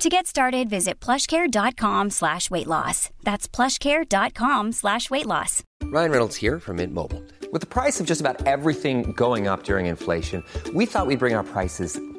To get started, visit plushcare.com slash weight loss. That's plushcare.com slash weight loss. Ryan Reynolds here from Mint Mobile. With the price of just about everything going up during inflation, we thought we'd bring our prices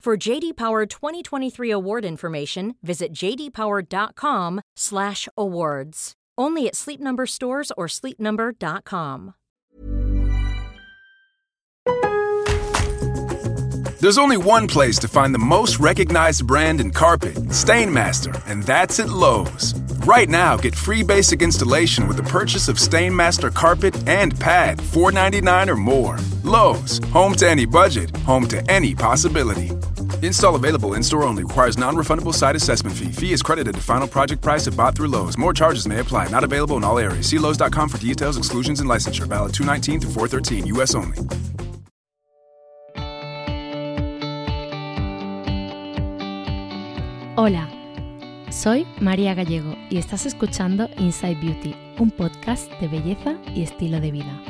For JD Power 2023 award information, visit jdpower.com/awards. Only at Sleep Number stores or sleepnumber.com. There's only one place to find the most recognized brand in carpet, Stainmaster, and that's at Lowe's. Right now, get free basic installation with the purchase of Stainmaster carpet and pad, $4.99 or more. Lowe's, home to any budget, home to any possibility. Install available in store only requires non refundable site assessment fee. Fee is credited to final project price if bought through Lowe's. More charges may apply. Not available in all areas. See Lowe's.com for details, exclusions, and licensure. Valid 219 through 413, U.S. only. Hola, soy María Gallego y estás escuchando Inside Beauty, un podcast de belleza y estilo de vida.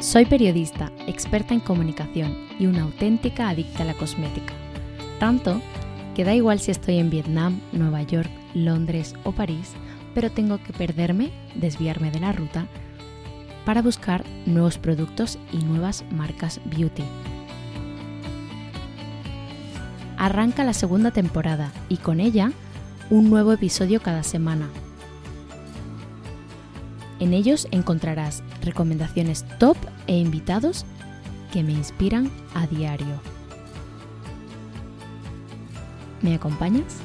Soy periodista, experta en comunicación y una auténtica adicta a la cosmética. Tanto que da igual si estoy en Vietnam, Nueva York, Londres o París, pero tengo que perderme, desviarme de la ruta, para buscar nuevos productos y nuevas marcas beauty. Arranca la segunda temporada y con ella un nuevo episodio cada semana. En ellos encontrarás recomendaciones top e invitados que me inspiran a diario. ¿Me acompañas?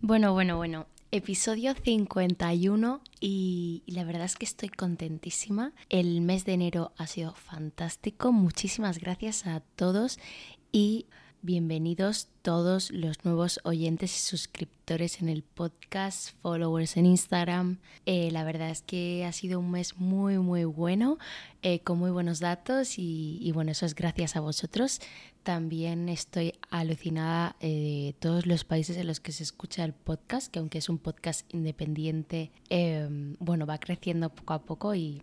Bueno, bueno, bueno. Episodio 51 y la verdad es que estoy contentísima. El mes de enero ha sido fantástico. Muchísimas gracias a todos y bienvenidos todos los nuevos oyentes y suscriptores en el podcast, followers en Instagram. Eh, la verdad es que ha sido un mes muy muy bueno, eh, con muy buenos datos y, bueno, eso es gracias a vosotros. También estoy alucinada de todos los países en los que se escucha el podcast, que aunque es un podcast independiente, eh, bueno, va creciendo poco a poco y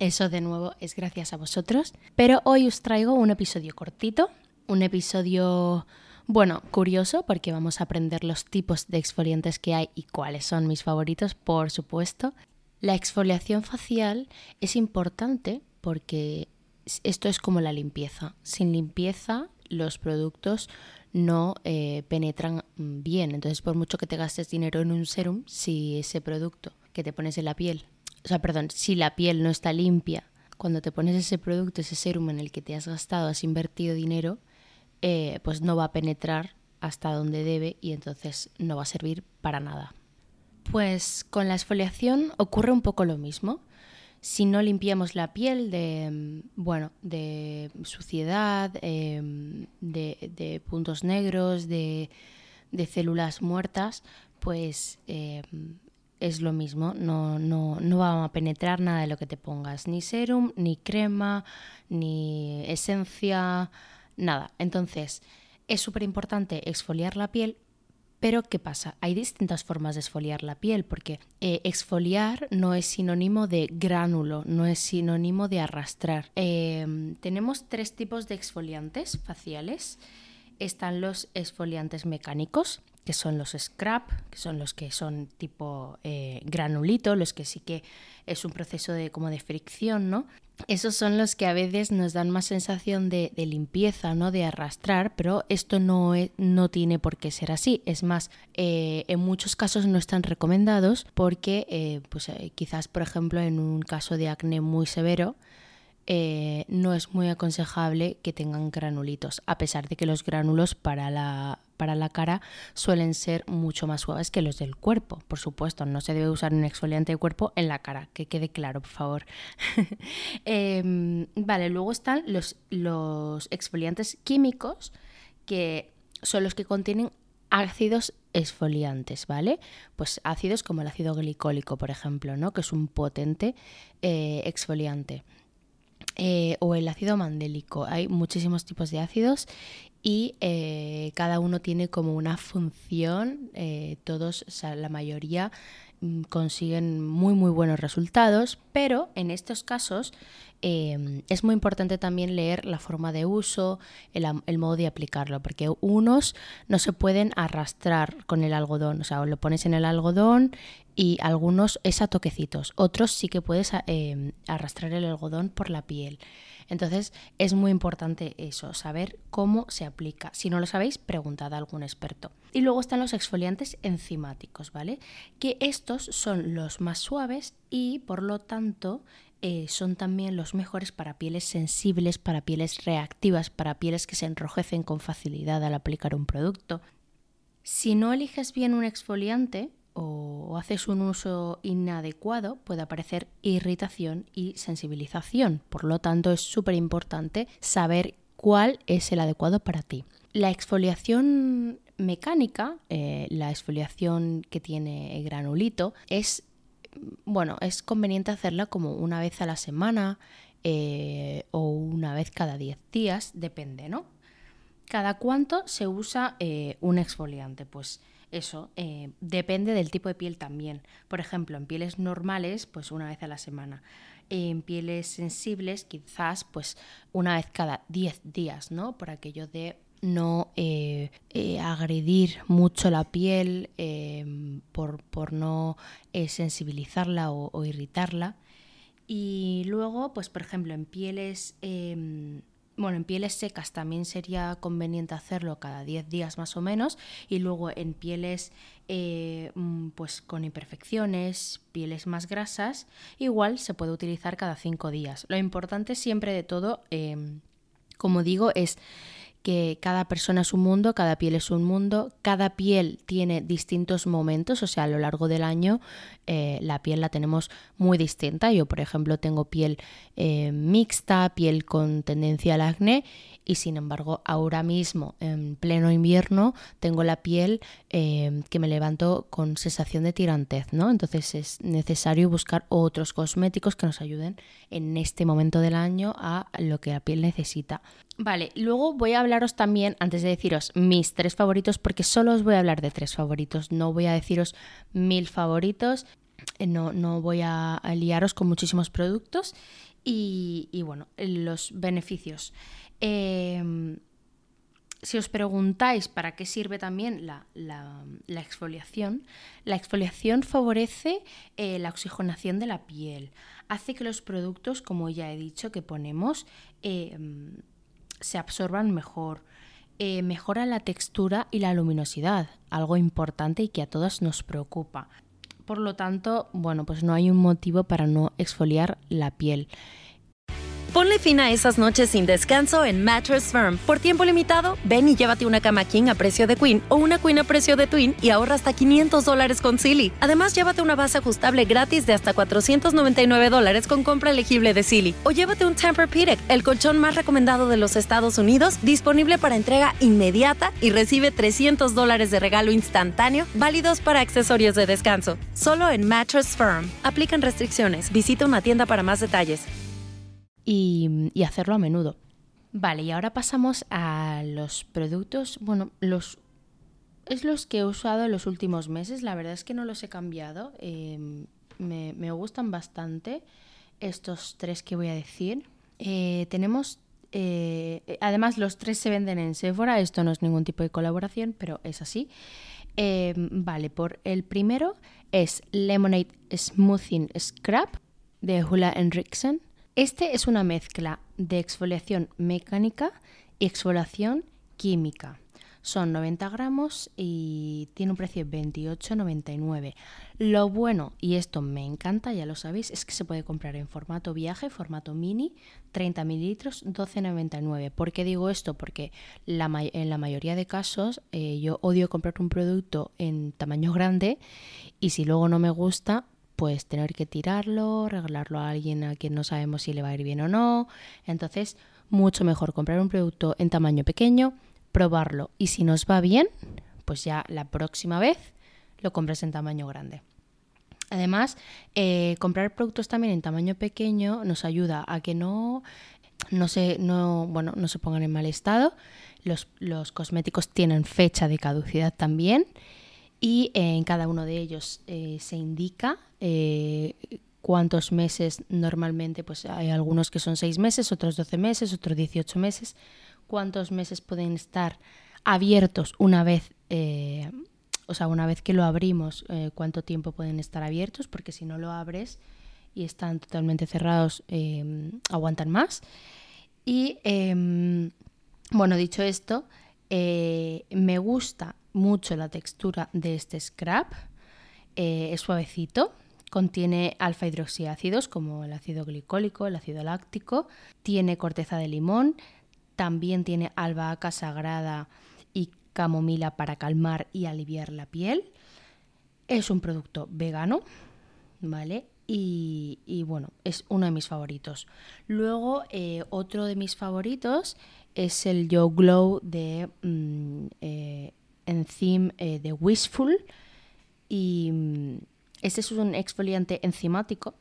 eso de nuevo es gracias a vosotros. Pero hoy os traigo un episodio cortito, un episodio, bueno, curioso porque vamos a aprender los tipos de exfoliantes que hay y cuáles son mis favoritos, por supuesto. La exfoliación facial es importante porque esto es como la limpieza. Sin limpieza los productos no eh, penetran bien. Entonces, por mucho que te gastes dinero en un serum, si ese producto que te pones en la piel, o sea, perdón, si la piel no está limpia, cuando te pones ese producto, ese serum en el que te has gastado, has invertido dinero, eh, pues no va a penetrar hasta donde debe y entonces no va a servir para nada. Pues con la exfoliación ocurre un poco lo mismo si no limpiamos la piel de, bueno, de suciedad, em, de, puntos negros, de, células muertas, pues em, es lo mismo, no, no, no va a penetrar nada de lo que te pongas, ni serum, ni crema, ni esencia, nada. Entonces, es súper importante exfoliar la piel, Pero ¿qué pasa? Hay distintas formas de exfoliar la piel porque eh, exfoliar no es sinónimo de gránulo, no es sinónimo de arrastrar. Em, tenemos tres tipos de exfoliantes faciales. Están los exfoliantes mecánicos, que son los scrap, que son los que son tipo eh, granulito, los que sí que es un proceso de como de fricción, ¿no? Esos son los que a veces nos dan más sensación de, limpieza, ¿no? De arrastrar, pero esto no, no tiene por qué ser así. Es más, eh, en muchos casos no están recomendados porque, eh, pues, quizás, por ejemplo, en un caso de acné muy severo, no es muy aconsejable que tengan granulitos, a pesar de que los gránulos para la para la cara suelen ser mucho más suaves que los del cuerpo. Por supuesto, no se debe usar un exfoliante de cuerpo en la cara, que quede claro, por favor. Em, vale, luego están los, los exfoliantes químicos, que son los que contienen ácidos exfoliantes, ¿vale? Pues ácidos como el ácido glicólico, por ejemplo, ¿no? Que es un potente eh, exfoliante. Eh, o el ácido mandélico. Hay muchísimos tipos de ácidos y eh, cada uno tiene como una función, eh, todos, la mayoría mm, consiguen muy muy buenos resultados, pero en estos casos em, es muy importante también leer la forma de uso, el, modo de aplicarlo, porque unos no se pueden arrastrar con el algodón, o sea, lo pones en el algodón y algunos es a toquecitos, otros sí que puedes em, arrastrar el algodón por la piel. Entonces es muy importante eso, saber cómo se aplica. Si no lo sabéis, preguntad a algún experto. Y luego están los exfoliantes enzimáticos, ¿vale? Que estos son los más suaves y por lo tanto eh, son también los mejores para pieles sensibles, para pieles reactivas, para pieles que se enrojecen con facilidad al aplicar un producto. Si no eliges bien un exfoliante, o haces un uso inadecuado, puede aparecer irritación y sensibilización. Por lo tanto, es súper importante saber cuál es el adecuado para ti. La exfoliación mecánica, eh, la exfoliación que tiene el granulito, es bueno, es conveniente hacerla como una vez a la semana eh, o una vez cada 10 días, depende, ¿no? ¿Cada cuánto se usa eh, un exfoliante? Pues eso eh, depende del tipo de piel también. Por ejemplo, en pieles normales, pues una vez a la semana. En pieles sensibles, quizás pues una vez cada 10 días, ¿no? Por aquello de no eh, eh, agredir mucho la piel, por, por, no sensibilizarla o, irritarla. Y luego, pues por ejemplo, en pieles em, bueno, en pieles secas también sería conveniente hacerlo cada 10 días más o menos y luego en pieles eh, mm, pues con imperfecciones, pieles más grasas, igual se puede utilizar cada 5 días. Lo importante siempre de todo, em, como digo, es que cada persona es un mundo, cada piel es un mundo, cada piel tiene distintos momentos, o sea, a lo largo del año eh, la piel la tenemos muy distinta. Yo, por ejemplo, tengo piel eh, mixta, piel con tendencia al acné y sin embargo ahora mismo en pleno invierno tengo la piel eh, que me levanto con sensación de tirantez, ¿no? Entonces es necesario buscar otros cosméticos que nos ayuden en este momento del año a lo que la piel necesita. Vale, luego voy a hablaros también, antes de deciros mis tres favoritos, porque solo os voy a hablar de tres favoritos, no voy a deciros mil favoritos, eh, no, no voy a, liaros con muchísimos productos y, y bueno, los beneficios. Em, si os preguntáis para qué sirve también la, exfoliación, la exfoliación favorece eh, la oxigenación de la piel, hace que los productos, como ya he dicho, que ponemos em, se absorban mejor, eh, mejora la textura y la luminosidad, algo importante y que a todas nos preocupa. Por lo tanto, bueno, pues no hay un motivo para no exfoliar la piel. Ponle fin a esas noches sin descanso en Mattress Firm. Por tiempo limitado, ven y llévate una cama king a precio de queen o una queen a precio de twin y ahorra hasta 500 dólares con Silly. Además, llévate una base ajustable gratis de hasta 499 dólares con compra elegible de Silly. O llévate un Tempur-Pedic, el colchón más recomendado de los Estados Unidos, disponible para entrega inmediata y recibe 300 dólares de regalo instantáneo, válidos para accesorios de descanso. Solo en Mattress Firm. Aplican restricciones. Visita una tienda para más detalles y, hacerlo a menudo. Vale, y ahora pasamos a los productos, bueno, los es los que he usado en los últimos meses. La verdad es que no los he cambiado. Em, me, gustan bastante estos tres que voy a decir. Eh, tenemos eh, además, los tres se venden en Sephora. Esto no es ningún tipo de colaboración, pero es así. Eh, vale, por el primero es Lemonade Smoothing Scrub de Hula Henriksen. Este es una mezcla de exfoliación mecánica y exfoliación química. Son 90 gramos y tiene un precio de 28,99. Lo bueno, y esto me encanta, ya lo sabéis, es que se puede comprar en formato viaje, formato mini, 30 mililitros, 12,99. ¿Por qué digo esto? Porque en la mayoría de casos eh, yo odio comprar un producto en tamaño grande y si luego no me gusta, pues tener que tirarlo, regalarlo a alguien a quien no sabemos si le va a ir bien o no. Entonces, mucho mejor comprar un producto en tamaño pequeño probarlo y si nos va bien, pues ya la próxima vez lo compras en tamaño grande. Además, eh, comprar productos también en tamaño pequeño nos ayuda a que no, no, se, no, bueno, no se pongan en mal estado. Los, los cosméticos tienen fecha de caducidad también y eh, en cada uno de ellos eh, se indica cuántos meses normalmente, pues hay algunos que son 6 meses, otros 12 meses, otros 18 meses cuántos meses pueden estar abiertos una vez, eh, o sea, una vez que lo abrimos, eh, cuánto tiempo pueden estar abiertos, porque si no lo abres y están totalmente cerrados, eh, aguantan más. Y em, bueno, dicho esto, me gusta mucho la textura de este scrap. es suavecito, contiene alfa hidroxiácidos como el ácido glicólico, el ácido láctico, tiene corteza de limón, también tiene albahaca sagrada y camomila para calmar y aliviar la piel. Es un producto vegano, ¿vale? Y, bueno, es uno de mis favoritos. Luego, eh, otro de mis favoritos es el Yo Glow de mm, eh, eh, de Wishful. Y este es un exfoliante enzimático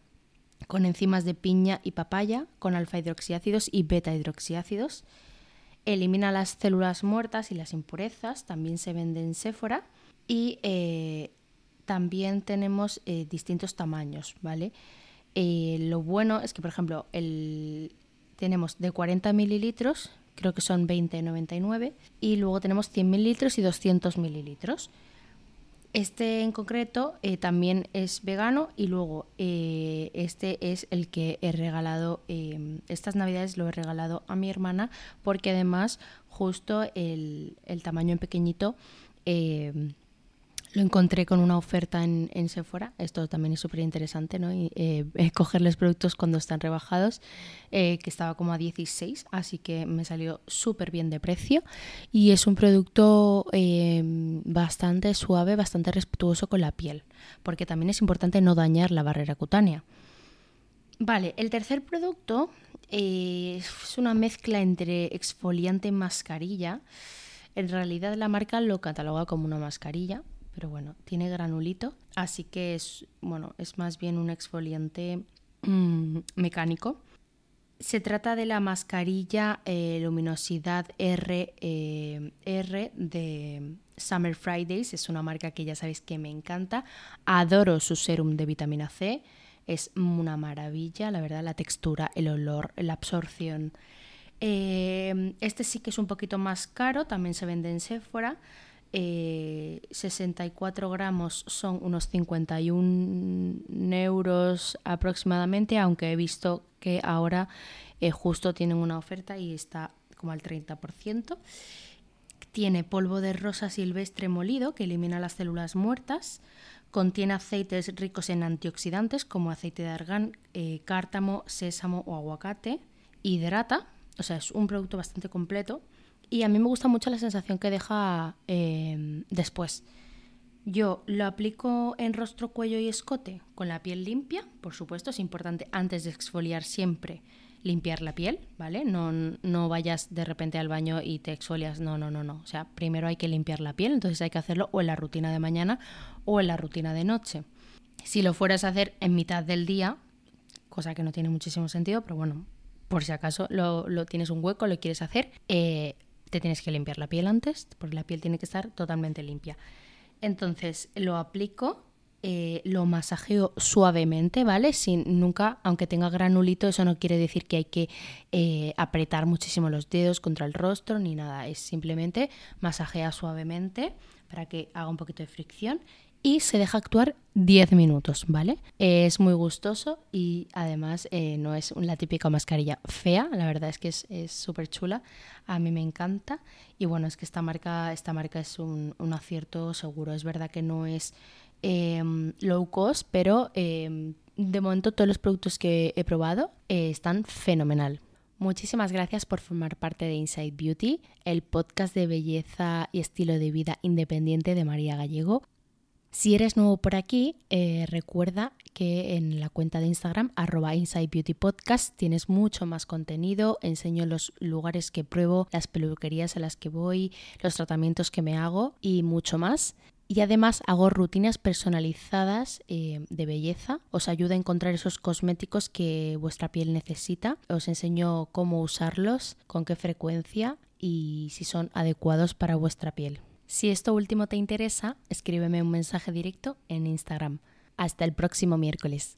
con enzimas de piña y papaya, con alfa hidroxiácidos y beta hidroxiácidos. Elimina las células muertas y las impurezas, también se vende en Sephora. Y eh, también tenemos eh, distintos tamaños, ¿vale? Lo bueno es que, por ejemplo, el, tenemos de 40 mililitros, creo que son 20,99, y luego tenemos 100 mililitros y 200 mililitros. Este en concreto eh, también es vegano y luego eh, este es el que he regalado, em, estas navidades lo he regalado a mi hermana porque además justo el, el tamaño en pequeñito lo encontré con una oferta en, Sephora. Esto también es súper interesante, ¿no? Y, eh, cogerles productos cuando están rebajados, eh, que estaba como a 16, así que me salió súper bien de precio. Y es un producto eh, bastante suave, bastante respetuoso con la piel, porque también es importante no dañar la barrera cutánea. Vale, el tercer producto es una mezcla entre exfoliante y mascarilla. En realidad la marca lo cataloga como una mascarilla, pero bueno, tiene granulito, así que es, bueno, es más bien un exfoliante mm, mecánico. Se trata de la mascarilla eh, luminosidad R, eh, R de Summer Fridays, es una marca que ya sabéis que me encanta. Adoro su serum de vitamina C, es una maravilla, la verdad, la textura, el olor, la absorción. Eh, este sí que es un poquito más caro, también se vende en Sephora. 64 eh, gramos son unos 51 euros aproximadamente, aunque he visto que ahora eh, justo tienen una oferta y está como al 30%. Tiene polvo de rosa silvestre molido que elimina las células muertas. Contiene aceites ricos en antioxidantes como aceite de argán, eh, cártamo, sésamo o aguacate. Hidrata, o sea, es un producto bastante completo y a mí me gusta mucho la sensación que deja em, después. Yo lo aplico en rostro, cuello y escote con la piel limpia, por supuesto, es importante antes de exfoliar siempre limpiar la piel, ¿vale? No, no vayas de repente al baño y te exfolias, no, no, no, no. O sea, primero hay que limpiar la piel, entonces hay que hacerlo o en la rutina de mañana o en la rutina de noche. Si lo fueras a hacer en mitad del día, cosa que no tiene muchísimo sentido, pero bueno, por si acaso lo, tienes un hueco, lo quieres hacer, eh, te tienes que limpiar la piel antes, porque la piel tiene que estar totalmente limpia. Entonces lo aplico, eh, lo masajeo suavemente, ¿vale? Sin nunca, aunque tenga granulito, eso no quiere decir que hay que eh, apretar muchísimo los dedos contra el rostro ni nada. Es simplemente masajea suavemente para que haga un poquito de fricción y se deja actuar 10 minutos, ¿vale? Es muy gustoso y además eh, no es la típica mascarilla fea, la verdad es que es súper chula, a mí me encanta y bueno, es que esta marca, esta marca es un, acierto seguro, es verdad que no es em, low cost, pero em, de momento todos los productos que he probado eh, están fenomenal. Muchísimas gracias por formar parte de Inside Beauty, el podcast de belleza y estilo de vida independiente de María Gallego. Si eres nuevo por aquí, eh, recuerda que en la cuenta de Instagram, arroba Inside tienes mucho más contenido. Enseño los lugares que pruebo, las peluquerías a las que voy, los tratamientos que me hago y mucho más. Y además hago rutinas personalizadas eh, de belleza. Os ayuda a encontrar esos cosméticos que vuestra piel necesita. Os enseño cómo usarlos, con qué frecuencia y si son adecuados para vuestra piel. Si esto último te interesa, escríbeme un mensaje directo en Instagram. Hasta el próximo miércoles.